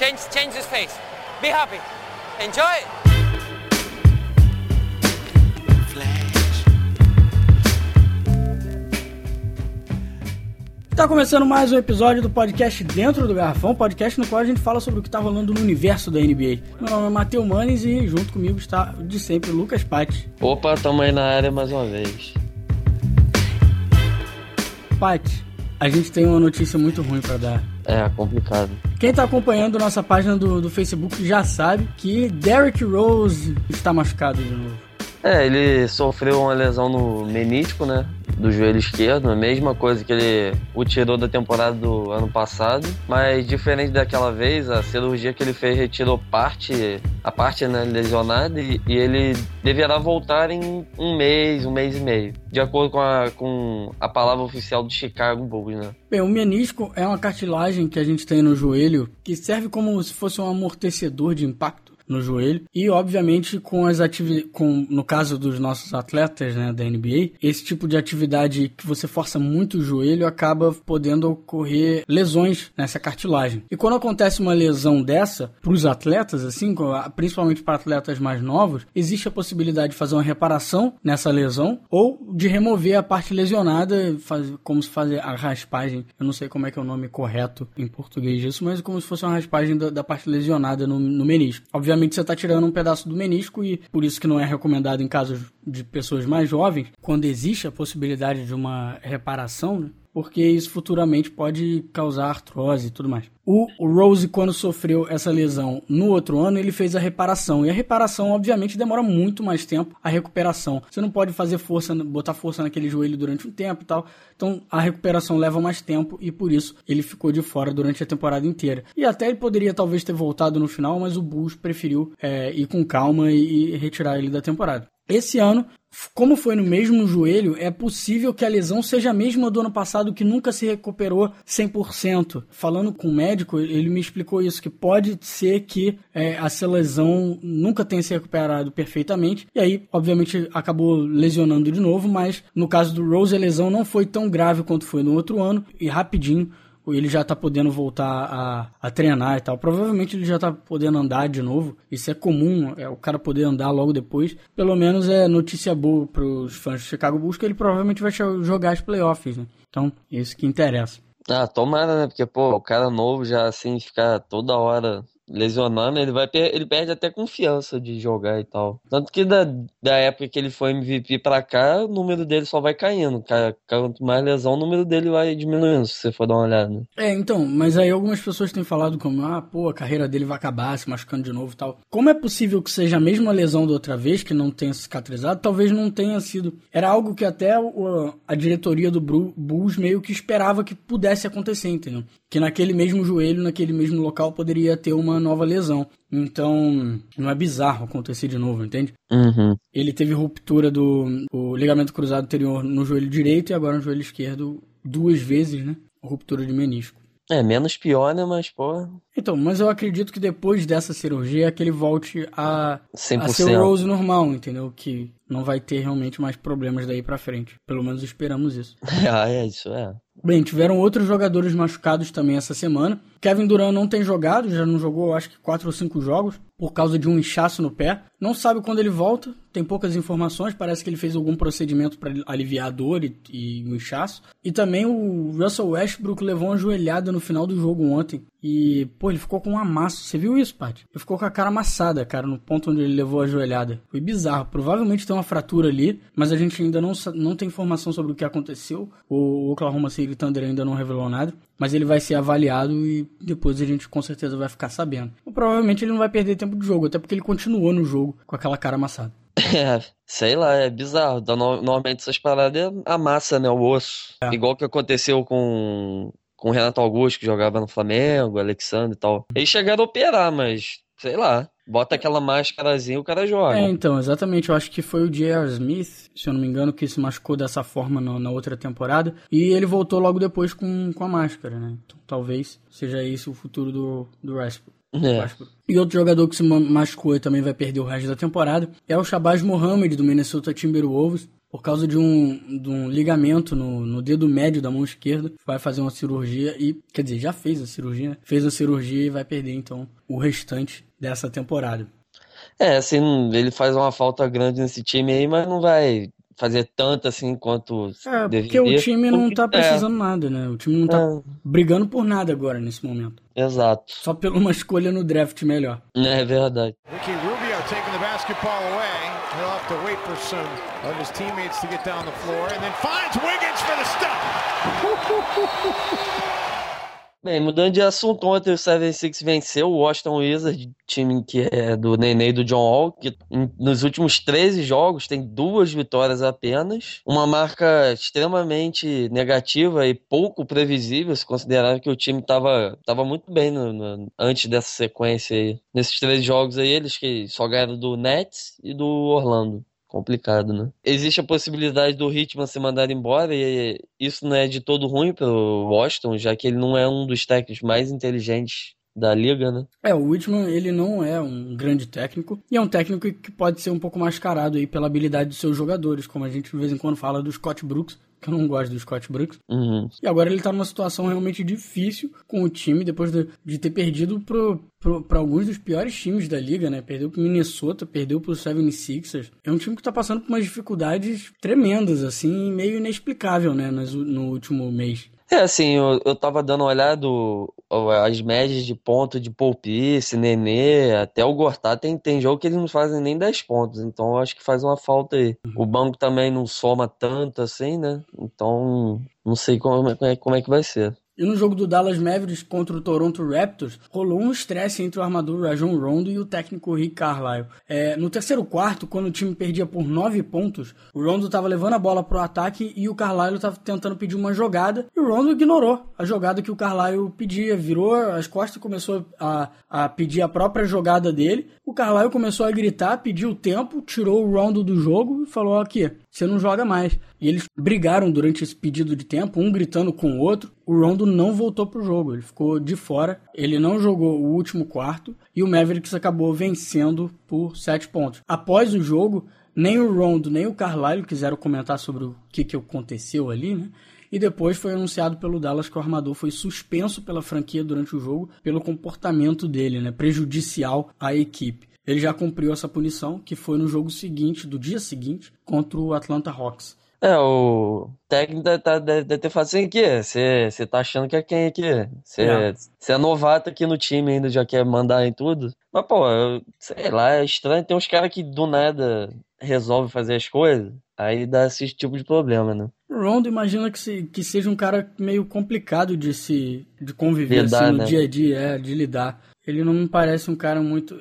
Change, change his face. Be happy. Enjoy. Tá começando mais um episódio do podcast Dentro do Garrafão, podcast no qual a gente fala sobre o que tá rolando no universo da NBA. Meu nome é Matheus Manes e junto comigo está de sempre Lucas Patti. Opa, tamo aí na área mais uma vez. Patti, a gente tem uma notícia muito ruim para dar. É, complicado. Quem tá acompanhando nossa página do, do Facebook já sabe que Derrick Rose está machucado de novo. É, ele sofreu uma lesão no menisco, né? Do joelho esquerdo, a mesma coisa que ele o tirou da temporada do ano passado, mas diferente daquela vez, a cirurgia que ele fez retirou parte, a parte né, lesionada e, e ele deverá voltar em um mês, um mês e meio, de acordo com a, com a palavra oficial do Chicago Bulls, né? Bem, o menisco é uma cartilagem que a gente tem no joelho que serve como se fosse um amortecedor de impacto no joelho. E obviamente com as atividades no caso dos nossos atletas né, da NBA esse tipo de atividade que você força muito o joelho acaba podendo ocorrer lesões nessa cartilagem. E quando acontece uma lesão dessa para os atletas assim principalmente para atletas mais novos existe a possibilidade de fazer uma reparação nessa lesão ou de remover a parte lesionada faz, como se fazer a raspagem. Eu não sei como é que é o nome correto em português disso mas como se fosse uma raspagem da, da parte lesionada no, no menisco. Obviamente você está tirando um pedaço do menisco e por isso que não é recomendado em casos de pessoas mais jovens, quando existe a possibilidade de uma reparação, né? Porque isso futuramente pode causar artrose e tudo mais. O, Rose, quando sofreu essa lesão no outro ano, ele fez a reparação. E a reparação, obviamente, demora muito mais tempo a recuperação. Você não pode fazer força, botar força naquele joelho durante um tempo e tal. Então a recuperação leva mais tempo e por isso ele ficou de fora durante a temporada inteira. E até ele poderia talvez ter voltado no final, mas o Bulls preferiu é, ir com calma e, e retirar ele da temporada. Esse ano, como foi no mesmo joelho, é possível que a lesão seja a mesma do ano passado, que nunca se recuperou 100%. Falando com o médico, ele me explicou isso, que pode ser que é, essa lesão nunca tenha se recuperado perfeitamente, e aí, obviamente, acabou lesionando de novo, mas no caso do Rose, a lesão não foi tão grave quanto foi no outro ano, e rapidinho ele já tá podendo voltar a, a treinar e tal. Provavelmente ele já tá podendo andar de novo. Isso é comum, é o cara poder andar logo depois. Pelo menos é notícia boa pros fãs do Chicago Bulls que ele provavelmente vai jogar as playoffs, né? Então, isso que interessa. Ah, tomara, né? Porque, pô, o cara novo já assim ficar toda hora lesionando, ele vai ele perde até confiança de jogar e tal. Tanto que da, da época que ele foi MVP pra cá, o número dele só vai caindo. Quanto mais lesão, o número dele vai diminuindo, se você for dar uma olhada. É, então, mas aí algumas pessoas têm falado como, ah, pô, a carreira dele vai acabar se machucando de novo e tal. Como é possível que seja a mesma lesão da outra vez, que não tenha cicatrizado? Talvez não tenha sido. Era algo que até a diretoria do Bulls meio que esperava que pudesse acontecer, entendeu? Que naquele mesmo joelho, naquele mesmo local, poderia ter uma nova lesão. Então, não é bizarro acontecer de novo, entende? Uhum. Ele teve ruptura do ligamento cruzado anterior no joelho direito e agora no joelho esquerdo duas vezes, né? Ruptura de menisco. É, menos pior, né? Mas, pô. Então, mas eu acredito que depois dessa cirurgia é que ele volte a, a ser o Rose normal, entendeu? Que não vai ter realmente mais problemas daí pra frente. Pelo menos esperamos isso. ah, é, isso é. Bem, tiveram outros jogadores machucados também essa semana. Kevin Durant não tem jogado, já não jogou acho que 4 ou 5 jogos, por causa de um inchaço no pé. Não sabe quando ele volta, tem poucas informações, parece que ele fez algum procedimento para aliviar a dor e, e, o inchaço. E também o Russell Westbrook levou uma joelhada no final do jogo ontem. E, pô, ele ficou com um amasso. Você viu isso, Paty? Ele ficou com a cara amassada, cara, no ponto onde ele levou a joelhada. Foi bizarro. Provavelmente tem uma fratura ali, mas a gente ainda não, não tem informação sobre o que aconteceu. O Oklahoma City Thunder ainda não revelou nada. Mas ele vai ser avaliado e depois a gente com certeza vai ficar sabendo. Ou, provavelmente ele não vai perder tempo de jogo, até porque ele continuou no jogo com aquela cara amassada. É, sei lá, é bizarro. Normalmente essas paradas amassa, né, o osso. É. Igual que aconteceu com com o Renato Augusto, que jogava no Flamengo, Alexandre e tal. Eles chegaram a operar, mas sei lá. Bota aquela máscarazinha e o cara joga. É, então, exatamente. Eu acho que foi o J.R. Smith, se eu não me engano, que se machucou dessa forma no, na outra temporada. E ele voltou logo depois com, com a máscara, né? Então, talvez seja esse o futuro do, do Westbrook. É. E outro jogador que se machucou e também vai perder o resto da temporada é o Shabazz Mohamed, do Minnesota Timberwolves. Por causa de um, de um ligamento no, no dedo médio da mão esquerda. Vai fazer uma cirurgia e, quer dizer, já fez a cirurgia, né? Fez a cirurgia e vai perder então o restante dessa temporada. É, assim, ele faz uma falta grande nesse time aí, mas não vai fazer tanto assim quanto é, porque o time não tá precisando é. nada, né? O time não tá é. brigando por nada agora nesse momento. Exato. Só por uma escolha no draft melhor. É verdade. Ricky Rubio taking the basketball away. To wait for some of his teammates to get down the floor and then finds Wiggins for the stop. Bem, mudando de assunto, ontem o 76 venceu o Washington Wizards, time que é do Nenê e do John Wall, que nos últimos 13 jogos tem duas vitórias apenas, uma marca extremamente negativa e pouco previsível, se considerar que o time estava tava muito bem no, no, antes dessa sequência aí. Nesses três jogos aí, eles que só ganharam do Nets e do Orlando complicado, né? Existe a possibilidade do Hitman se mandar embora e isso não é de todo ruim pro Washington, já que ele não é um dos técnicos mais inteligentes da liga, né? É, o Whitman, ele não é um grande técnico e é um técnico que pode ser um pouco mascarado aí pela habilidade dos seus jogadores, como a gente de vez em quando fala do Scott Brooks, que eu não gosto do Scott Brooks. Uhum. E agora ele tá numa situação realmente difícil com o time, depois de, de ter perdido para alguns dos piores times da liga, né? Perdeu pro Minnesota, perdeu pro 76ers. É um time que tá passando por umas dificuldades tremendas, assim, meio inexplicável, né? No, no último mês. É, assim, eu, eu tava dando uma olhada, as médias de ponto de Paul Pierce, Nenê, até o Gortá, tem, tem jogo que eles não fazem nem 10 pontos, então eu acho que faz uma falta aí. O banco também não soma tanto assim, né? Então, não sei como é, como é que vai ser. E no jogo do Dallas Mavericks contra o Toronto Raptors, rolou um estresse entre o armador Rajon Rondo e o técnico Rick Carlisle. É, no terceiro quarto, quando o time perdia por nove pontos, o Rondo estava levando a bola para o ataque e o Carlisle estava tentando pedir uma jogada e o Rondo ignorou a jogada que o Carlisle pedia, virou as costas e começou a, a pedir a própria jogada dele. O Carlisle começou a gritar, pediu tempo, tirou o Rondo do jogo e falou aqui, você não joga mais. E eles brigaram durante esse pedido de tempo, um gritando com o outro. O Rondo não voltou pro jogo, ele ficou de fora. Ele não jogou o último quarto e o Mavericks acabou vencendo por sete pontos. Após o jogo, nem o Rondo nem o Carlisle quiseram comentar sobre o que, que aconteceu ali, né? E depois foi anunciado pelo Dallas que o armador foi suspenso pela franquia durante o jogo pelo comportamento dele, né? Prejudicial à equipe. Ele já cumpriu essa punição, que foi no jogo seguinte, do dia seguinte, contra o Atlanta Hawks. É, o técnico deve, tá, deve ter falado assim, aqui, você tá achando que é quem aqui? Você é. é novato aqui no time ainda, já quer mandar em tudo? Mas, pô, eu, sei lá, é estranho, tem uns caras que do nada resolvem fazer as coisas, aí dá esse tipo de problema, né? Rondo imagina que, se, que seja um cara meio complicado de se de conviver lidar, assim, no né? dia a dia, é, de lidar. Ele não me parece um cara muito.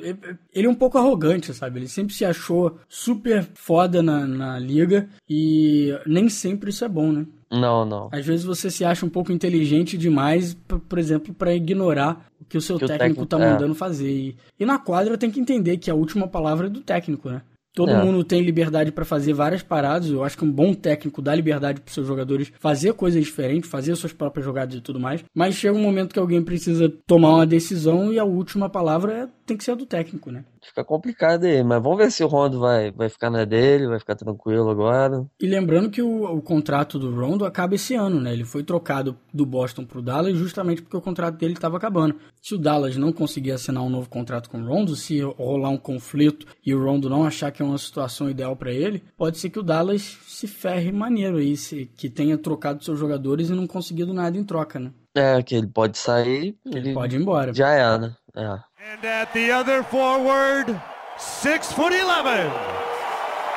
Ele é um pouco arrogante, sabe? Ele sempre se achou super foda na, na liga e nem sempre isso é bom, né? Não, não. Às vezes você se acha um pouco inteligente demais, por exemplo, para ignorar o que o seu que técnico, o técnico tá mandando é. fazer. E, e na quadra tem que entender que a última palavra é do técnico, né? Todo é. mundo tem liberdade para fazer várias paradas. Eu acho que um bom técnico dá liberdade para seus jogadores fazer coisas diferentes, fazer suas próprias jogadas e tudo mais. Mas chega um momento que alguém precisa tomar uma decisão e a última palavra é, tem que ser a do técnico, né? Fica complicado aí, mas vamos ver se o Rondo vai, vai ficar na dele, vai ficar tranquilo agora. E lembrando que o, o contrato do Rondo acaba esse ano, né? Ele foi trocado do Boston pro Dallas justamente porque o contrato dele estava acabando. Se o Dallas não conseguir assinar um novo contrato com o Rondo, se rolar um conflito e o Rondo não achar que é uma situação ideal para ele, pode ser que o Dallas se ferre maneiro aí, se, que tenha trocado seus jogadores e não conseguido nada em troca, né? É, que ele pode sair. Ele, ele pode ir embora. Já é, né? É. And at the other forward, six foot eleven,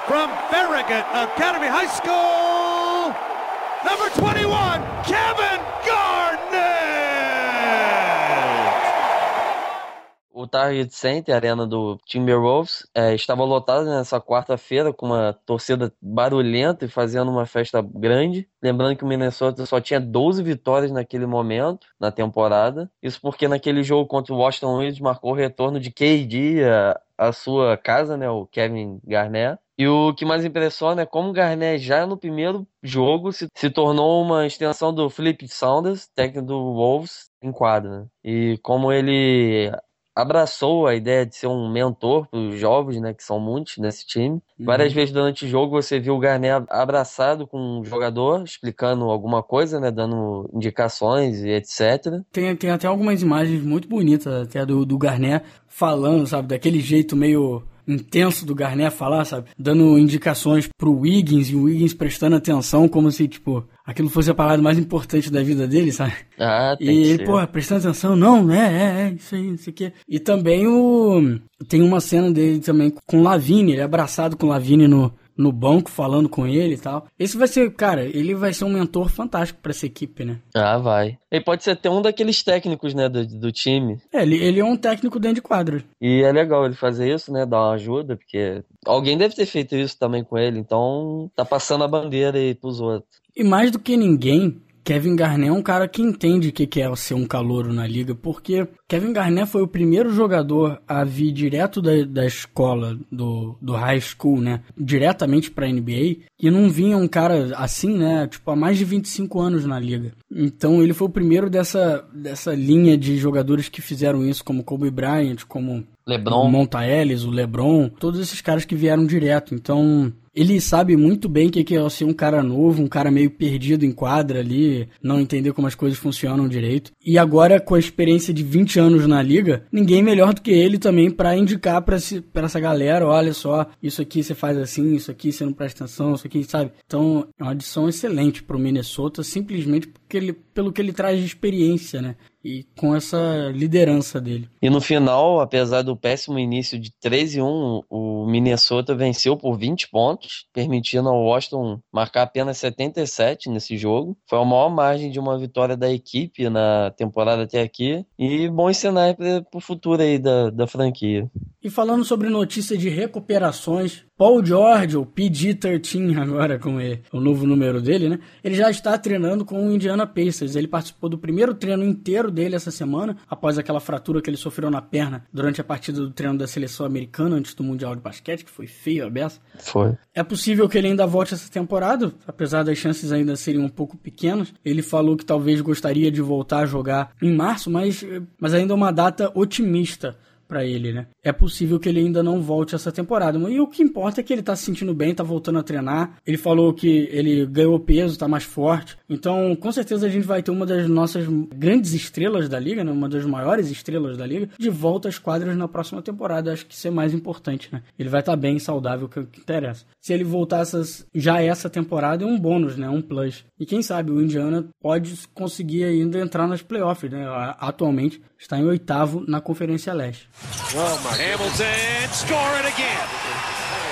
from Farragut Academy High School, number 21, Kevin Target Center, arena do Timberwolves, é, estava lotada nessa quarta-feira com uma torcida barulhenta e fazendo uma festa grande. Lembrando que o Minnesota só tinha 12 vitórias naquele momento, na temporada. Isso porque naquele jogo contra o Washington Wizards marcou o retorno de KD à, à sua casa, né, o Kevin Garnett. E o que mais impressiona é como o Garnett já no primeiro jogo se, se tornou uma extensão do Philip Saunders, técnico do Wolves, em quadra. Né? E como ele abraçou a ideia de ser um mentor para os jovens, né, que são muitos nesse time. Uhum. Várias vezes durante o jogo você viu o Garnet abraçado com um jogador, explicando alguma coisa, né, dando indicações e etc. Tem, tem até algumas imagens muito bonitas até do, do Garnet falando, sabe, daquele jeito meio intenso do Garnet falar, sabe? Dando indicações pro Wiggins e o Wiggins prestando atenção como se, tipo, aquilo fosse a parada mais importante da vida dele, sabe? Ah, tem E ele, pô, prestando atenção, não, é, é, é, isso aí, isso aqui. E também o. Tem uma cena dele também com Lavigne, ele é abraçado com Lavigne no, no banco falando com ele e tal. Esse vai ser, cara, ele vai ser um mentor fantástico para essa equipe, né? Ah, vai. Ele pode ser até um daqueles técnicos, né, do, do time. É, ele, ele é um técnico dentro de quadro. E é legal ele fazer isso, né, dar uma ajuda, porque alguém deve ter feito isso também com ele, então tá passando a bandeira aí pros outros. E mais do que ninguém, Kevin Garnett é um cara que entende o que é ser um calouro na liga, porque Kevin Garnett foi o primeiro jogador a vir direto da, da escola, do, do high school, né? Diretamente pra NBA, e não vinha um cara assim, né? Tipo, há mais de 25 anos na liga. Então ele foi o primeiro dessa, dessa linha de jogadores que fizeram isso, como Kobe Bryant, como LeBron. o Monta Ellis, o LeBron, todos esses caras que vieram direto. Então, ele sabe muito bem o que é ser um cara novo, um cara meio perdido em quadra ali, não entender como as coisas funcionam direito. E agora, com a experiência de 20 anos na liga, ninguém melhor do que ele também para indicar para essa galera: olha só, isso aqui você faz assim, isso aqui você não presta atenção, isso aqui, sabe? Então, é uma adição excelente pro Minnesota, simplesmente porque ele, pelo que ele traz de experiência, né? E com essa liderança dele. E no final, apesar do péssimo início de 13-1, o Minnesota venceu por 20 pontos, permitindo ao Washington marcar apenas 77 nesse jogo. Foi a maior margem de uma vitória da equipe na temporada até aqui e bom cenário para o futuro aí da, da franquia. E falando sobre notícia de recuperações, Paul George, ou PG-13 agora, com o novo número dele, né? Ele já está treinando com o Indiana Pacers. Ele participou do primeiro treino inteiro dele essa semana, após aquela fratura que ele sofreu na perna durante a partida do treino da seleção americana antes do Mundial de Basquete, que foi feio a beça. Foi. É possível que ele ainda volte essa temporada, apesar das chances ainda serem um pouco pequenas. Ele falou que talvez gostaria de voltar a jogar em março, mas, mas ainda é uma data otimista para ele, né? É possível que ele ainda não volte essa temporada. E o que importa é que ele tá se sentindo bem, tá voltando a treinar. Ele falou que ele ganhou peso, tá mais forte. Então, com certeza a gente vai ter uma das nossas grandes estrelas da liga, né? Uma das maiores estrelas da liga, de volta às quadras na próxima temporada. Acho que isso é mais importante, né? Ele vai estar tá bem saudável, que é o que interessa. Se ele voltar essas, já essa temporada, é um bônus, né? Um plus. E quem sabe o Indiana pode conseguir ainda entrar nas playoffs, né? Atualmente está em oitavo na Conferência Leste. Oh Hamilton score it again.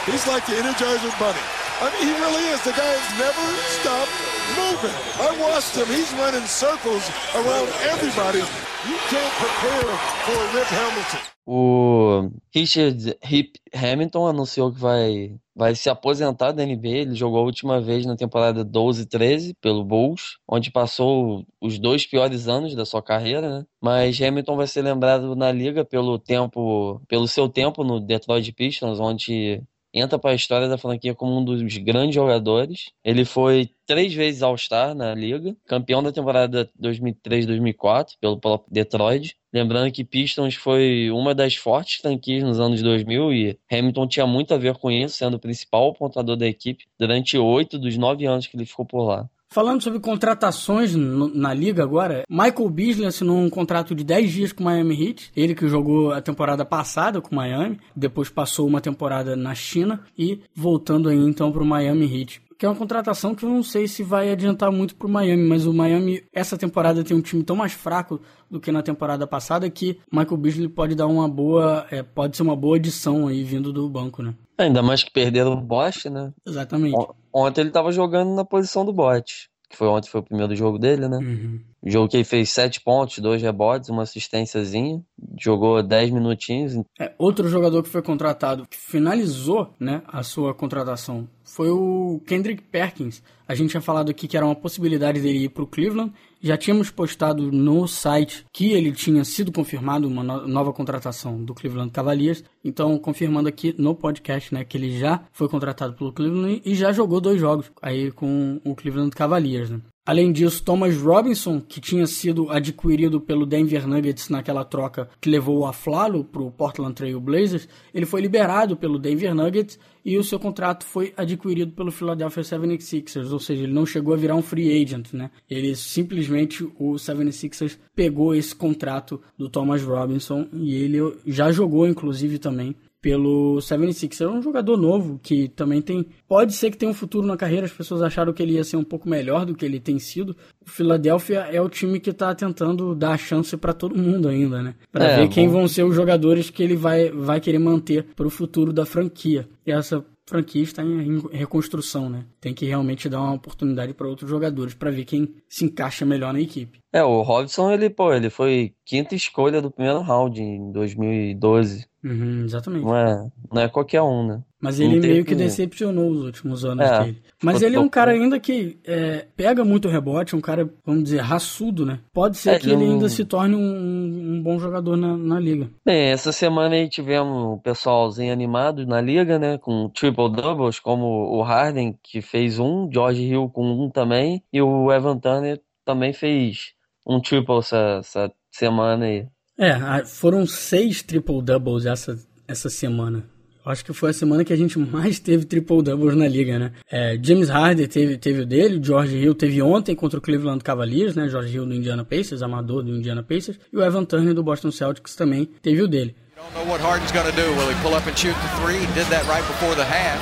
He's like the Energizer Bunny. I mean, he really is. The guy has never stopped moving. I watched him. He's running circles around everybody. You can't prepare for Rip Hamilton. O Richard Hip Hamilton anunciou que vai, vai se aposentar da NBA. Ele jogou a última vez na temporada 12-13 pelo Bulls, onde passou os dois piores anos da sua carreira, né? Mas Hamilton vai ser lembrado na liga pelo tempo, pelo seu tempo no Detroit Pistons, onde entra para a história da franquia como um dos grandes jogadores. Ele foi três vezes All-Star na liga, campeão da temporada 2003-2004 pelo próprio Detroit. Lembrando que Pistons foi uma das fortes franquias nos anos 2000 e Hamilton tinha muito a ver com isso, sendo o principal pontuador da equipe durante oito dos nove anos que ele ficou por lá. Falando sobre contratações na liga agora, Michael Beasley assinou um contrato de 10 dias com o Miami Heat. Ele que jogou a temporada passada com o Miami, depois passou uma temporada na China e voltando aí então para o Miami Heat. Que é uma contratação que eu não sei se vai adiantar muito para o Miami, mas o Miami essa temporada tem um time tão mais fraco do que na temporada passada que Michael Beasley pode dar uma boa, é, pode ser uma boa adição aí vindo do banco, né? Ainda mais que perderam o Bosch, né? Exatamente. Ontem ele tava jogando na posição do bot, que foi ontem foi o primeiro jogo dele, né? Uhum. Jogo que ele fez 7 pontos, 2 rebotes, uma assistênciazinha, jogou 10 minutinhos. É, outro jogador que foi contratado, que finalizou né, a sua contratação, foi o Kendrick Perkins. A gente tinha falado aqui que era uma possibilidade dele ir para o Cleveland. Já tínhamos postado no site que ele tinha sido confirmado uma no nova contratação do Cleveland Cavaliers. Então, confirmando aqui no podcast, né, que ele já foi contratado pelo Cleveland e já jogou dois jogos aí com o Cleveland Cavaliers. Né? Além disso, Thomas Robinson, que tinha sido adquirido pelo Denver Nuggets naquela troca que levou o Aflalo para o Portland Trail Blazers, ele foi liberado pelo Denver Nuggets e o seu contrato foi adquirido pelo Philadelphia 76ers, ou seja, ele não chegou a virar um free agent, né? Ele simplesmente o 76ers pegou esse contrato do Thomas Robinson e ele já jogou inclusive também pelo 76 É um jogador novo que também tem. Pode ser que tenha um futuro na carreira. As pessoas acharam que ele ia ser um pouco melhor do que ele tem sido. O Philadelphia é o time que está tentando dar a chance para todo mundo ainda, né? Para é, ver quem vão ser os jogadores que ele vai, vai querer manter para o futuro da franquia. E essa franquia está em reconstrução, né? Tem que realmente dar uma oportunidade para outros jogadores para ver quem se encaixa melhor na equipe. É, o Robson, ele, pô, ele foi quinta escolha do primeiro round em 2012. Uhum, exatamente. Não é, não é qualquer um, né? Mas ele meio que decepcionou os últimos anos é, dele. Mas ele é um cara ainda que é, pega muito rebote, um cara, vamos dizer, raçudo, né? Pode ser é, que ele ainda se torne um, um bom jogador na, na, liga. Bem, essa semana aí tivemos o pessoalzinho animado na liga, né? Com triple doubles, como o Harden, que fez um, George Hill com um também, e o Evan Turner também fez um triple essa, essa semana aí. É, foram seis triple doubles essa, essa semana. Acho que foi a semana que a gente mais teve triple-doubles na liga, né? É, James Harden teve, teve o dele, George Hill teve ontem contra o Cleveland Cavaliers, né? George Hill do Indiana Pacers, amador do Indiana Pacers, e o Evan Turner do Boston Celtics também teve o dele. Don't know what Harden's going to do. Will he pull up and shoot the three? He did that right before the half,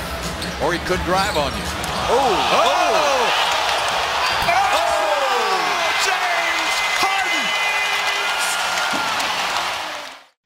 or he could drive on you. Oh! oh!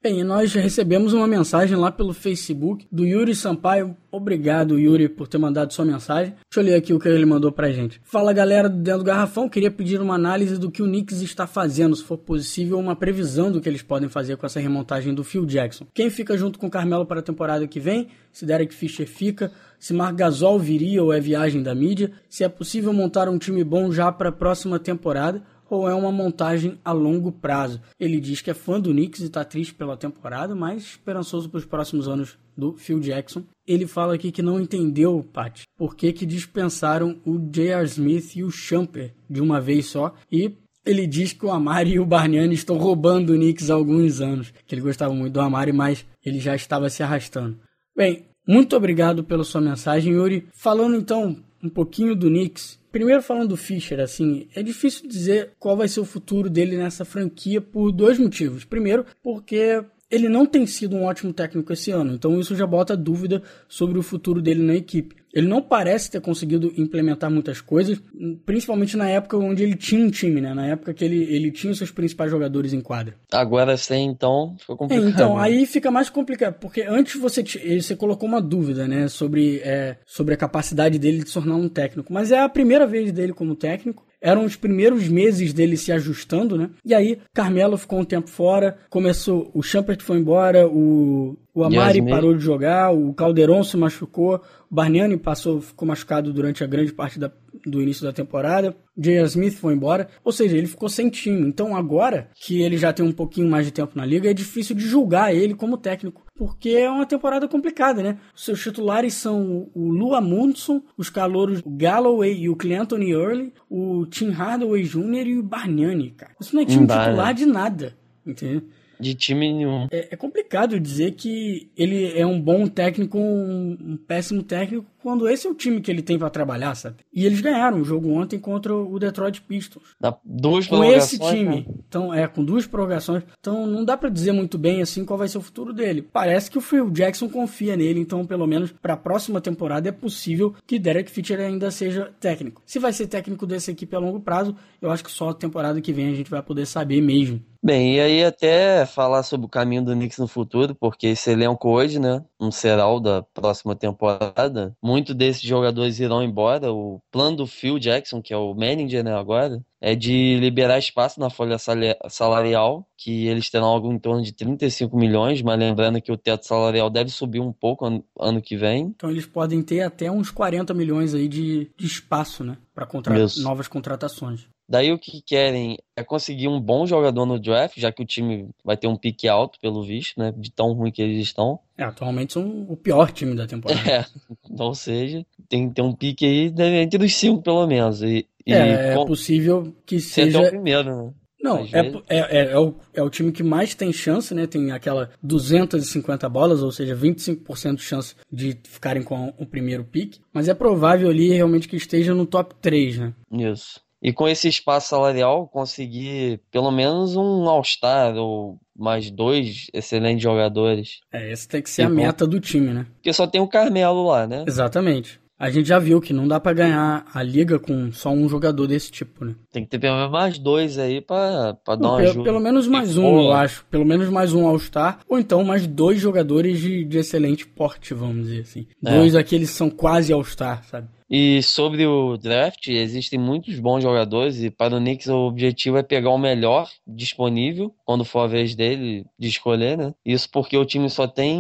Bem, nós recebemos uma mensagem lá pelo Facebook do Yuri Sampaio. Obrigado, Yuri, por ter mandado sua mensagem. Deixa eu ler aqui o que ele mandou pra gente. Fala, galera do Dentro do Garrafão. Queria pedir uma análise do que o Knicks está fazendo, se for possível, uma previsão do que eles podem fazer com essa remontagem do Phil Jackson. Quem fica junto com o Carmelo para a temporada que vem? Se Derek Fischer fica? Se Marc Gasol viria ou é viagem da mídia? Se é possível montar um time bom já para a próxima temporada? Ou é uma montagem a longo prazo. Ele diz que é fã do Knicks e está triste pela temporada, mas esperançoso para os próximos anos do Phil Jackson. Ele fala aqui que não entendeu, Pat, por que, que dispensaram o J.R. Smith e o Champer de uma vez só e ele diz que o Amari e o Barniani estão roubando o Knicks há alguns anos, que ele gostava muito do Amari, mas ele já estava se arrastando. Bem, muito obrigado pela sua mensagem, Yuri. Falando então um pouquinho do Knicks, Primeiro falando do Fischer, assim, é difícil dizer qual vai ser o futuro dele nessa franquia por dois motivos. Primeiro, porque ele não tem sido um ótimo técnico esse ano, então isso já bota dúvida sobre o futuro dele na equipe. Ele não parece ter conseguido implementar muitas coisas, principalmente na época onde ele tinha um time, né? Na época que ele, ele tinha os seus principais jogadores em quadra. Agora sim, então, ficou complicado. É, então, aí fica mais complicado, porque antes você, você colocou uma dúvida, né? Sobre, é, sobre a capacidade dele de se tornar um técnico. Mas é a primeira vez dele como técnico eram os primeiros meses dele se ajustando, né? E aí, Carmelo ficou um tempo fora, começou, o Champert foi embora, o, o Amari Yasmin. parou de jogar, o Calderon se machucou, o Barniani passou, ficou machucado durante a grande parte da, do início da temporada. J.R. Smith foi embora, ou seja, ele ficou sem time. Então agora que ele já tem um pouquinho mais de tempo na liga, é difícil de julgar ele como técnico, porque é uma temporada complicada, né? Os seus titulares são o Lua Mundson, os calouros Galloway e o Clinton Early, o Tim Hardaway Jr. e o Barniani, cara. Isso não é time titular de nada, entendeu? De time nenhum. É, é, complicado dizer que ele é um bom técnico um, um, péssimo técnico quando esse é o time que ele tem para trabalhar, sabe? E eles ganharam o jogo ontem contra o Detroit Pistons. Duas com esse time. Né? Então, é, com duas prorrogações. Então, não dá para dizer muito bem assim qual vai ser o futuro dele. Parece que o Phil Jackson confia nele, então, pelo menos para a próxima temporada é possível que Derek Fisher ainda seja técnico. Se vai ser técnico dessa equipe a longo prazo, eu acho que só a temporada que vem a gente vai poder saber mesmo. Bem, e aí até falar sobre o caminho do Knicks no futuro, porque esse elenco hoje, né, não será o da próxima temporada. Muitos desses jogadores irão embora. O plano do Phil Jackson, que é o manager né, agora, é de liberar espaço na folha salarial, que eles terão algo em torno de 35 milhões, mas lembrando que o teto salarial deve subir um pouco ano, ano que vem. Então eles podem ter até uns 40 milhões aí de, de espaço, né, para contra novas contratações. Daí o que querem é conseguir um bom jogador no draft, já que o time vai ter um pique alto, pelo visto, né? De tão ruim que eles estão. É, atualmente são o pior time da temporada. É, ou seja, tem que ter um pique aí entre os cinco, pelo menos. E, E é, é possível que seja. Ser o primeiro, né? Não, é, é, é, é, o, é o time que mais tem chance, né? Tem aquela 250 bolas, ou seja, 25% de chance de ficarem com o primeiro pick. Mas é provável ali realmente que esteja no top 3, né? Isso. E com esse espaço salarial, conseguir pelo menos um All-Star ou mais dois excelentes jogadores. É, essa tem que ser a meta do time, né? Porque só tem o Carmelo lá, né? Exatamente a gente já viu que não dá para ganhar a liga com só um jogador desse tipo, né? Tem que ter pelo menos mais dois aí pra, pra dar uma pelo, ajuda. Pelo menos mais um, eu acho. Pelo menos mais um All-Star. Ou então mais dois jogadores de, de excelente porte, vamos dizer assim. É. Dois aqueles são quase All-Star, sabe? E sobre o draft, existem muitos bons jogadores e para o Knicks o objetivo é pegar o melhor disponível quando for a vez dele de escolher, né? Isso porque o time só tem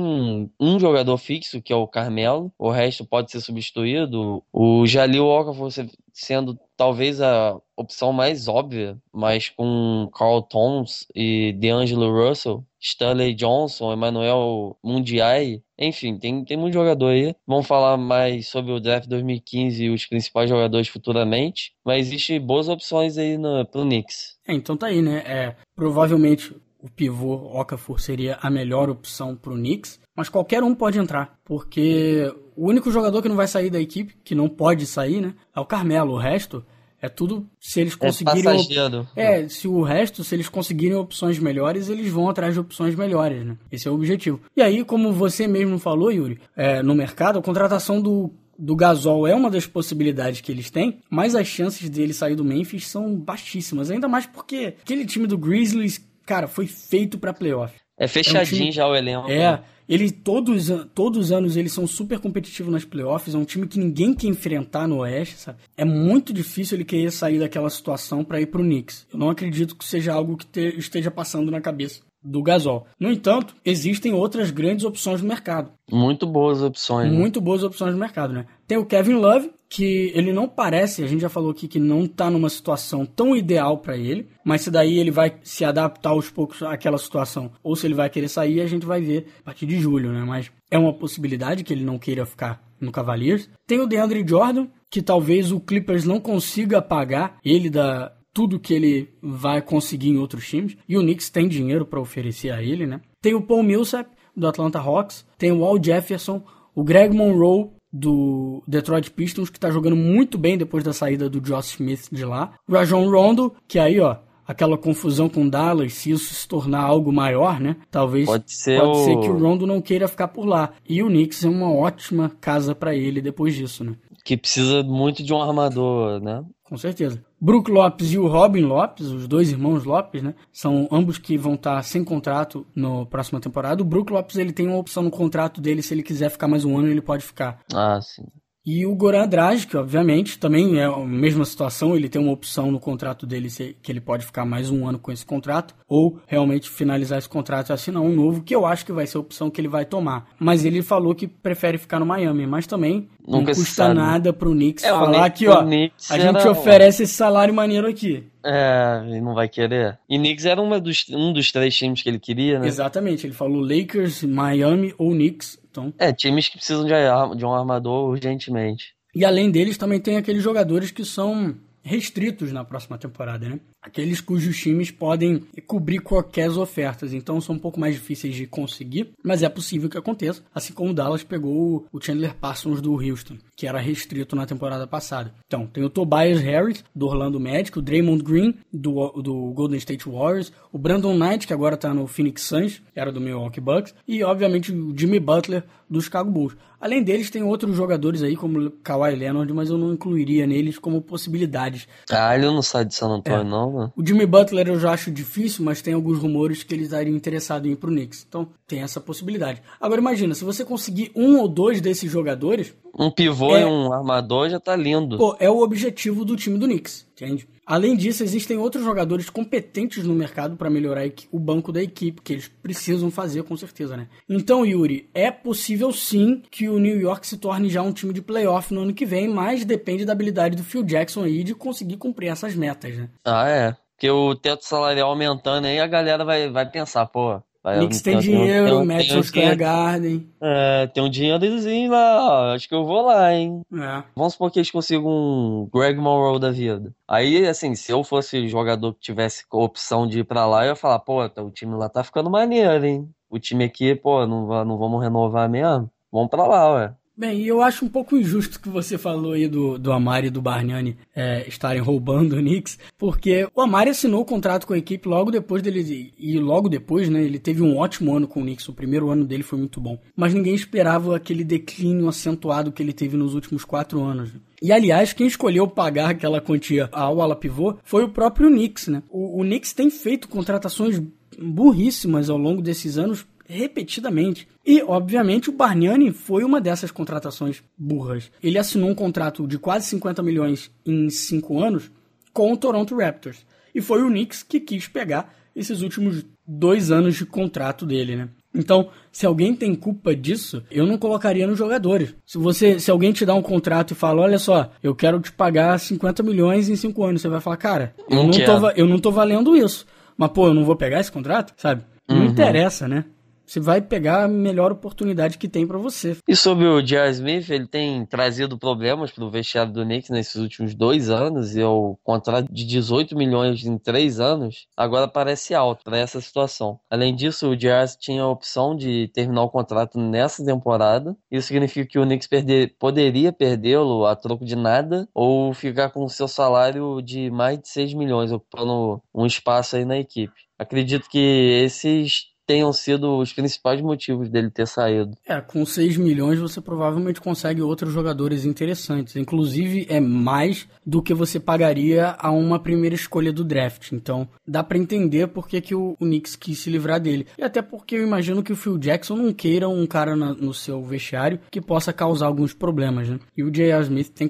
um jogador fixo, que é o Carmelo, o resto pode ser substituído. O Jalil Okafor sendo talvez a opção mais óbvia, mas com Carl Towns e DeAngelo Russell, Stanley Johnson, Emmanuel Mundiai, enfim, tem, tem muito jogador aí. Vamos falar mais sobre o draft 2015 e os principais jogadores futuramente, mas existem boas opções aí no, pro Knicks. É, então tá aí, né? É, provavelmente o pivô Okafor seria a melhor opção pro Knicks, mas qualquer um pode entrar, porque o único jogador que não vai sair da equipe, que não pode sair, né, é o Carmelo. O resto é tudo se eles é conseguirem. É, é, se o resto, se eles conseguirem opções melhores, eles vão atrás de opções melhores, né? Esse é o objetivo. E aí, como você mesmo falou, Yuri, é, no mercado, a contratação do do Gasol é uma das possibilidades que eles têm, mas as chances dele sair do Memphis são baixíssimas, ainda mais porque aquele time do Grizzlies, cara, foi feito para playoff. É fechadinho é um time... já o elenco. É, né? Ele, todos, todos os anos eles são super competitivos nas playoffs. É um time que ninguém quer enfrentar no Oeste, sabe? É muito difícil ele querer sair daquela situação para ir pro Knicks. Eu não acredito que seja algo que te, esteja passando na cabeça do Gasol. No entanto, existem outras grandes opções no mercado. Muito boas opções. Né? Muito né? boas opções no mercado, né? Tem o Kevin Love, que ele não parece, a gente já falou aqui que não tá numa situação tão ideal para ele, mas se daí ele vai se adaptar aos poucos àquela situação, ou se ele vai querer sair, a gente vai ver a partir de julho, né? Mas é uma possibilidade que ele não queira ficar no Cavaliers. Tem o DeAndre Jordan, que talvez o Clippers não consiga pagar ele da tudo que ele vai conseguir em outros times, e o Knicks tem dinheiro para oferecer a ele, né? Tem o Paul Millsap do Atlanta Hawks, tem o Al Jefferson, o Greg Monroe do Detroit Pistons, que tá jogando muito bem depois da saída do Josh Smith de lá. Rajon Rondo, que aí, ó, aquela confusão com Dallas, se isso se tornar algo maior, né? Talvez pode ser, pode o... ser que o Rondo não queira ficar por lá. E o Knicks é uma ótima casa para ele depois disso, né? Que precisa muito de um armador, né? Com certeza. Brook Lopes e o Robin Lopes, os dois irmãos Lopes, né? São ambos que vão estar sem contrato na próxima temporada. O Brook Lopes ele tem uma opção no contrato dele, se ele quiser ficar mais um ano, ele pode ficar. Ah, sim. E o Goran Dragic, obviamente, também é a mesma situação, ele tem uma opção no contrato dele que ele pode ficar mais um ano com esse contrato, ou realmente finalizar esse contrato e assinar um novo, que eu acho que vai ser a opção que ele vai tomar. Mas ele falou que prefere ficar no Miami, mas também Nunca não custa sabe. nada pro Knicks é, falar que, ó, a gente oferece esse salário maneiro aqui. É, ele não vai querer. E Knicks era dos, um dos três times que ele queria, né? Exatamente, ele falou Lakers, Miami ou Knicks então... É, times que precisam de, de um armador urgentemente. E além deles, também tem aqueles jogadores que são restritos na próxima temporada, né? Aqueles cujos times podem cobrir qualquer ofertas, então são um pouco mais difíceis de conseguir, mas é possível que aconteça, assim como o Dallas pegou o Chandler Parsons do Houston, que era restrito na temporada passada. Então, tem o Tobias Harris, do Orlando Magic, o Draymond Green, do, do Golden State Warriors, o Brandon Knight, que agora tá no Phoenix Suns, era do Milwaukee Bucks, e obviamente o Jimmy Butler, do Chicago Bulls. Além deles, tem outros jogadores aí, como Kawhi Leonard, mas eu não incluiria neles como possibilidades. Ah, ele não sai de San Antonio, é. não, O Jimmy Butler eu já acho difícil, mas tem alguns rumores que eles estariam interessados em ir pro Knicks. Então, tem essa possibilidade. Agora, imagina, se você conseguir um ou dois desses jogadores... Um pivô é... e um armador já tá lindo. Pô, é o objetivo do time do Knicks, entende? Além disso, existem outros jogadores competentes no mercado para melhorar o banco da equipe, que eles precisam fazer com certeza, né? Então, Yuri, é possível sim que o New York se torne já um time de playoff no ano que vem, mas depende da habilidade do Phil Jackson aí de conseguir cumprir essas metas, né? Ah, é. Porque o teto salarial aumentando aí, a galera vai, vai pensar, pô, Knicks tem, tem dinheiro, tem, Madison Square Garden. É, tem um dinheirozinho lá, acho que eu vou lá, hein? É. Vamos supor que eles consigam um Greg Monroe da vida. Aí, assim, se eu fosse jogador que tivesse opção de ir pra lá, eu ia falar, pô, o time lá tá ficando maneiro, hein? O time aqui, pô, não, não vamos renovar mesmo? Vamos pra lá, ué. Bem, eu acho um pouco injusto que você falou aí do, do Amari e do Bargnani é, estarem roubando o Knicks, porque o Amari assinou o contrato com a equipe logo depois dele, e logo depois, né, ele teve um ótimo ano com o Knicks, o primeiro ano dele foi muito bom, mas ninguém esperava aquele declínio acentuado que ele teve nos últimos quatro anos. E aliás, quem escolheu pagar aquela quantia ao ala pivô foi o próprio Knicks, né? O, o Knicks tem feito contratações burríssimas ao longo desses anos repetidamente. E, obviamente, o Bargnani foi uma dessas contratações burras. Ele assinou um contrato de quase 50 milhões em 5 anos com o Toronto Raptors. E foi o Knicks que quis pegar esses últimos dois anos de contrato dele, né? Então, se alguém tem culpa disso, eu não colocaria nos jogadores. Se você, se alguém te dá um contrato e fala, olha só, eu quero te pagar 50 milhões em 5 anos, você vai falar, cara, eu não, não tô, eu não tô valendo isso. Mas, pô, eu não vou pegar esse contrato, sabe? Não uhum. interessa, né? Você vai pegar a melhor oportunidade que tem para você. E sobre o J.R. Smith, ele tem trazido problemas para o vestiário do Knicks nesses últimos dois anos e o contrato de 18 milhões em três anos agora parece alto para essa situação. Além disso, o J.R. tinha a opção de terminar o contrato nessa temporada. Isso significa que o Knicks perder, poderia perdê-lo a troco de nada ou ficar com o seu salário de mais de 6 milhões, ocupando um espaço aí na equipe. Acredito que esses tenham sido os principais motivos dele ter saído. É, com 6 milhões você provavelmente consegue outros jogadores interessantes. Inclusive, é mais do que você pagaria a uma primeira escolha do draft. Então, dá para entender por que, que o, o Knicks quis se livrar dele. E até porque eu imagino que o Phil Jackson não queira um cara na, no seu vestiário que possa causar alguns problemas, né? E o J.R. Smith tem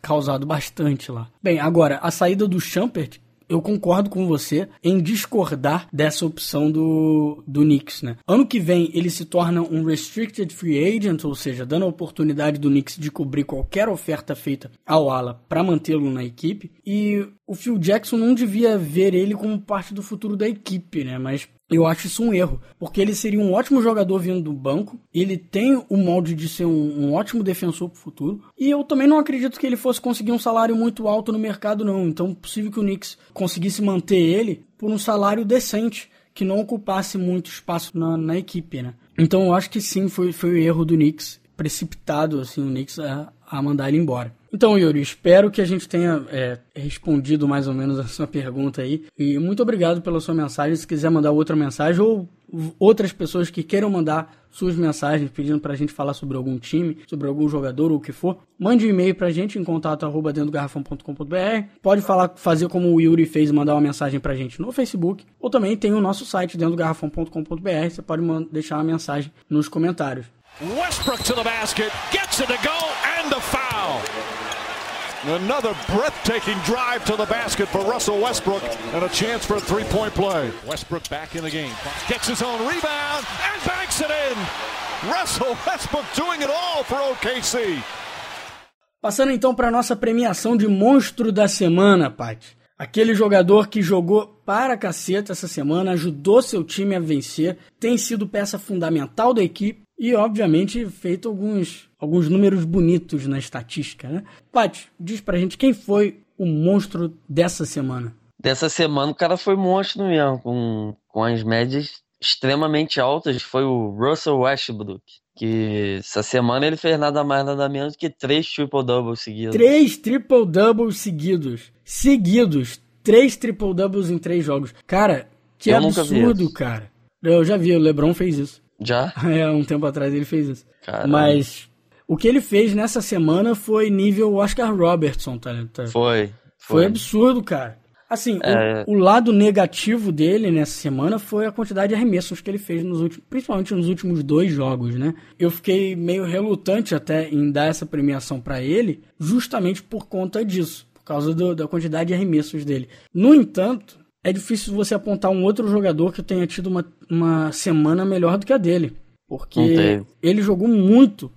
causado bastante lá. Bem, agora, a saída do Champert eu concordo com você em discordar dessa opção do, do Knicks, né? Ano que vem ele se torna um restricted free agent, ou seja, dando a oportunidade do Knicks de cobrir qualquer oferta feita ao ala para mantê-lo na equipe. E o Phil Jackson não devia ver ele como parte do futuro da equipe, né? Mas eu acho isso um erro, porque ele seria um ótimo jogador vindo do banco, ele tem o molde de ser um, um ótimo defensor para o futuro, e eu também não acredito que ele fosse conseguir um salário muito alto no mercado, não. Então, possível que o Knicks conseguisse manter ele por um salário decente, que não ocupasse muito espaço na, na equipe, né? Então, eu acho que sim, foi, foi o erro do Knicks, precipitado, assim, o Knicks a, a mandar ele embora. Então, Yuri, espero que a gente tenha é, respondido mais ou menos a sua pergunta aí. E muito obrigado pela sua mensagem. Se quiser mandar outra mensagem ou outras pessoas que queiram mandar suas mensagens pedindo pra gente falar sobre algum time, sobre algum jogador ou o que for, mande um e-mail pra gente em contato arroba dentro do garrafão.com.br. Pode falar, fazer como o Yuri fez, mandar uma mensagem pra gente no Facebook, ou também tem o nosso site dentro do garrafão.com.br. Você pode deixar uma mensagem nos comentários. Westbrook to the basket, gets it to go and the foul. Another breathtaking drive to the basket for Russell Westbrook and a chance for a three-point play. Westbrook back in the game. Gets his own rebound and banks it in. Russell Westbrook doing it all for OKC. Passando então para nossa premiação de monstro da semana, Paty. Aquele jogador que jogou para caceta essa semana, ajudou seu time a vencer, tem sido peça fundamental da equipe e, obviamente, feito alguns, alguns números bonitos na estatística, né? Paty, diz pra gente quem foi o monstro dessa semana. Dessa semana o cara foi monstro mesmo, com, com as médias extremamente altas, foi o Russell Westbrook. Que essa semana ele fez nada mais nada menos que três triple-doubles seguidos. Três triple-doubles seguidos. Seguidos. Três triple-doubles em três jogos. Cara, que Eu absurdo, cara. Eu já vi, o LeBron fez isso. Já? É, um tempo atrás ele fez isso. Caramba. Mas o que ele fez nessa semana foi nível Oscar Robertson, tá? tá? Foi, foi. Foi absurdo, cara. Assim, é... o, o, lado negativo dele nessa semana foi a quantidade de arremessos que ele fez, nos últimos, principalmente nos últimos dois jogos, né? Eu fiquei meio relutante até em dar essa premiação para ele, justamente por conta disso, por causa do, da quantidade de arremessos dele. No entanto, é difícil você apontar um outro jogador que tenha tido uma, uma semana melhor do que a dele. Porque ele jogou muito.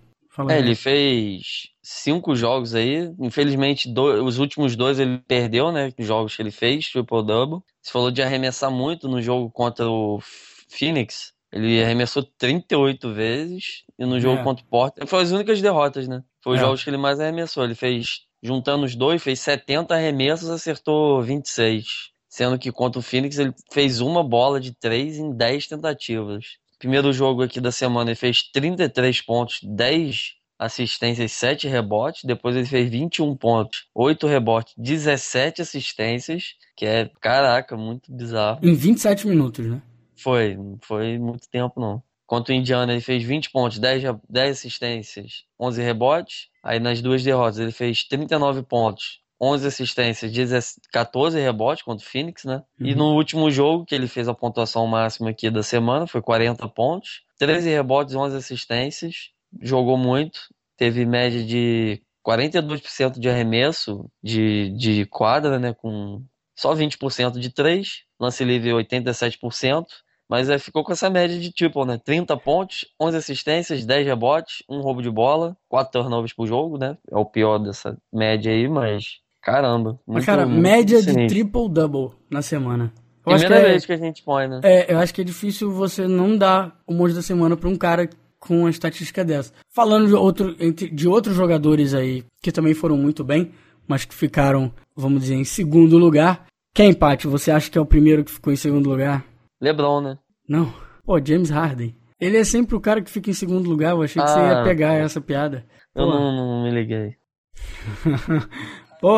é, ele fez cinco jogos aí. Infelizmente, dois, os últimos dois ele perdeu, né? Os jogos que ele fez, triple-double. Você falou de arremessar muito no jogo contra o Phoenix, ele arremessou 38 vezes e no jogo É. contra o Portland foi as únicas derrotas, né? Foi os É. jogos que ele mais arremessou. Ele fez, juntando os dois, fez 70 arremessos, acertou 26. Sendo que contra o Phoenix ele fez uma bola de 3 em 10 tentativas. Primeiro jogo aqui da semana ele fez 33 pontos, 10 assistências, 7 rebotes. Depois ele fez 21 pontos, 8 rebotes, 17 assistências. Que é, caraca, muito bizarro. Em 27 minutos, né? Foi, não foi muito tempo não. Contra o Indiana ele fez 20 pontos, 10, re- 10 assistências, 11 rebotes. Aí nas duas derrotas ele fez 39 pontos, 11 assistências, 10 14 rebotes contra o Phoenix, né? E Uhum. no último jogo, que ele fez a pontuação máxima aqui da semana, foi 40 pontos, 13 rebotes, 11 assistências. Jogou muito, teve média de 42% de arremesso de, de quadra, né? Com só 20% de 3, lance livre 87%, mas aí ficou com essa média de triple, né? 30 pontos, 11 assistências, 10 rebotes, um roubo de bola, 4 turnovers por jogo, né? É o pior dessa média aí, mas caramba. Mas, cara, muito média de triple-double na semana. Eu Primeira é, vez que a gente põe, né? é, eu acho que é difícil você não dar o monte da semana pra um cara com uma estatística dessa. Falando de, outro, de outros jogadores aí que também foram muito bem, mas que ficaram, vamos dizer, em segundo lugar. Quem, Paty, você acha que é o primeiro que ficou em segundo lugar? LeBron, né? Não. Pô, James Harden. Ele é sempre o cara que fica em segundo lugar. Eu achei que você ia Ah. pegar essa piada. Eu não, não me liguei. Pô,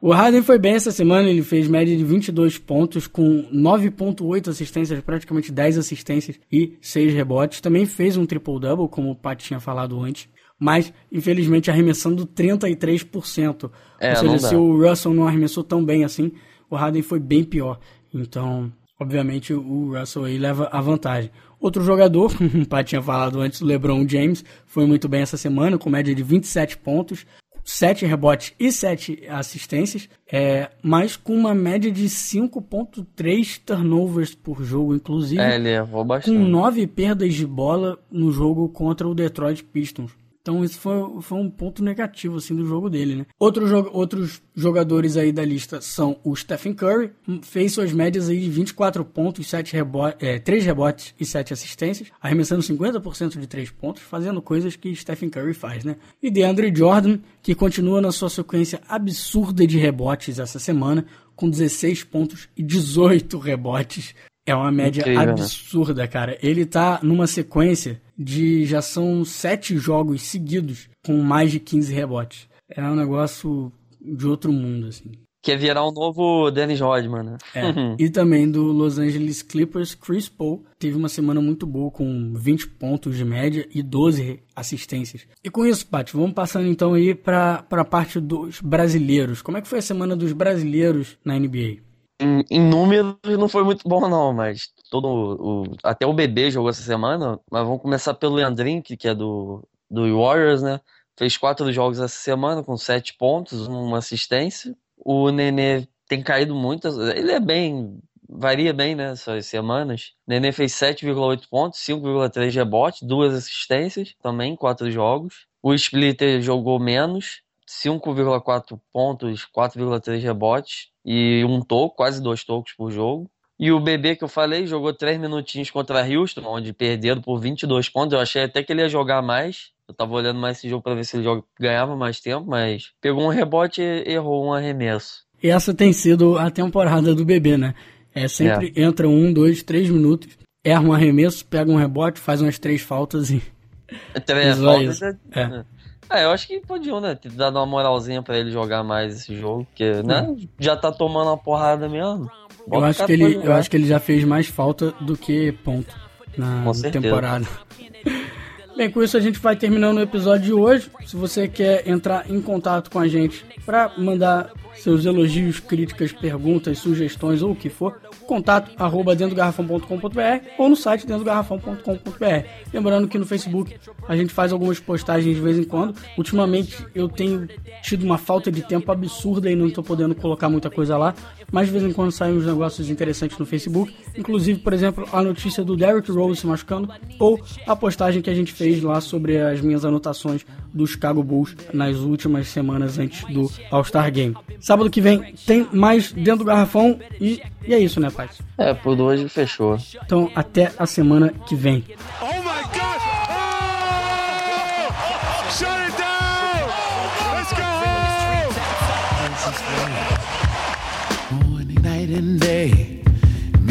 o Harden foi bem essa semana, ele fez média de 22 pontos com 9.8 assistências, praticamente 10 assistências e 6 rebotes. Também fez um triple-double, como o Pat tinha falado antes, mas infelizmente arremessando 33%. É, Ou seja, se o Russell não arremessou tão bem assim, o Harden foi bem pior. Então, obviamente, o Russell aí leva a vantagem. Outro jogador, o Pat tinha falado antes, o LeBron James, foi muito bem essa semana, com média de 27 pontos, 7 rebotes e 7 assistências, é, mas com uma média de 5.3 turnovers por jogo, inclusive É, ele errou com bastante. 9 perdas de bola no jogo contra o Detroit Pistons. Então isso foi, foi um ponto negativo assim do jogo dele, né? Outro jo outros jogadores aí da lista são o Stephen Curry, fez suas médias aí de 24 pontos, 7 rebo é, 3 rebotes e 7 assistências, arremessando 50% de 3 pontos, fazendo coisas que Stephen Curry faz, né? E DeAndre Jordan, que continua na sua sequência absurda de rebotes essa semana, com 16 pontos e 18 rebotes. É uma média Incrível, né? absurda, cara. Ele tá numa sequência de já são sete jogos seguidos com mais de 15 rebotes. É um negócio de outro mundo, assim. Quer virar um novo Dennis Rodman, né? É. E também do Los Angeles Clippers, Chris Paul teve uma semana muito boa com 20 pontos de média e 12 assistências. E com isso, Paty, vamos passando então aí para a parte dos brasileiros. Como é que foi a semana dos brasileiros na NBA? Em, em números não foi muito bom não, mas todo o, até o bebê jogou essa semana, mas vamos começar pelo Leandrinho, que, é do, do Warriors, né? Fez quatro jogos essa semana com sete pontos, uma assistência. O Nenê tem caído muito, ele é bem, varia bem, né, essas semanas. O Nenê fez 7,8 pontos, 5,3 rebotes, duas assistências também quatro jogos. O Splitter jogou menos, 5,4 pontos, 4,3 rebotes e um toco, quase dois tocos por jogo. E o bebê que eu falei jogou três minutinhos contra a Houston, onde perderam por 22 pontos. Eu achei até que ele ia jogar mais. Eu tava olhando mais esse jogo para ver se ele joga, ganhava mais tempo, mas pegou um rebote e errou um arremesso. E essa tem sido a temporada do bebê, né? É sempre entra um, dois, três minutos, erra um arremesso, pega um rebote, faz umas três faltas e. Três faltas. isso. É. É. É, eu acho que podiam, né? Dado uma moralzinha pra ele jogar mais esse jogo, porque, né? Já tá tomando uma porrada mesmo. Eu Bota acho, que ele, eu acho que ele já fez mais falta do que ponto na temporada. Bem, com isso a gente vai terminando o episódio de hoje. Se você quer entrar em contato com a gente para mandar seus elogios, críticas, perguntas, sugestões ou o que for, contato arroba dentro do garrafão.com.br ou no site dentro do garrafão.com.br. Lembrando que no Facebook a gente faz algumas postagens de vez em quando. Ultimamente eu tenho tido uma falta de tempo absurda e não estou podendo colocar muita coisa lá, mas de vez em quando saem uns negócios interessantes no Facebook. Inclusive, por exemplo, a notícia do Derrick Rose se machucando ou a postagem que a gente fez lá sobre as minhas anotações do Chicago Bulls nas últimas semanas antes do All-Star Game. Sábado que vem tem mais dentro do garrafão e, e é isso, né? Rapaz? É, por hoje fechou. Então, até a semana que vem. Oh my God! Oh! Shut it down! Let's go home! Morning, night, and day.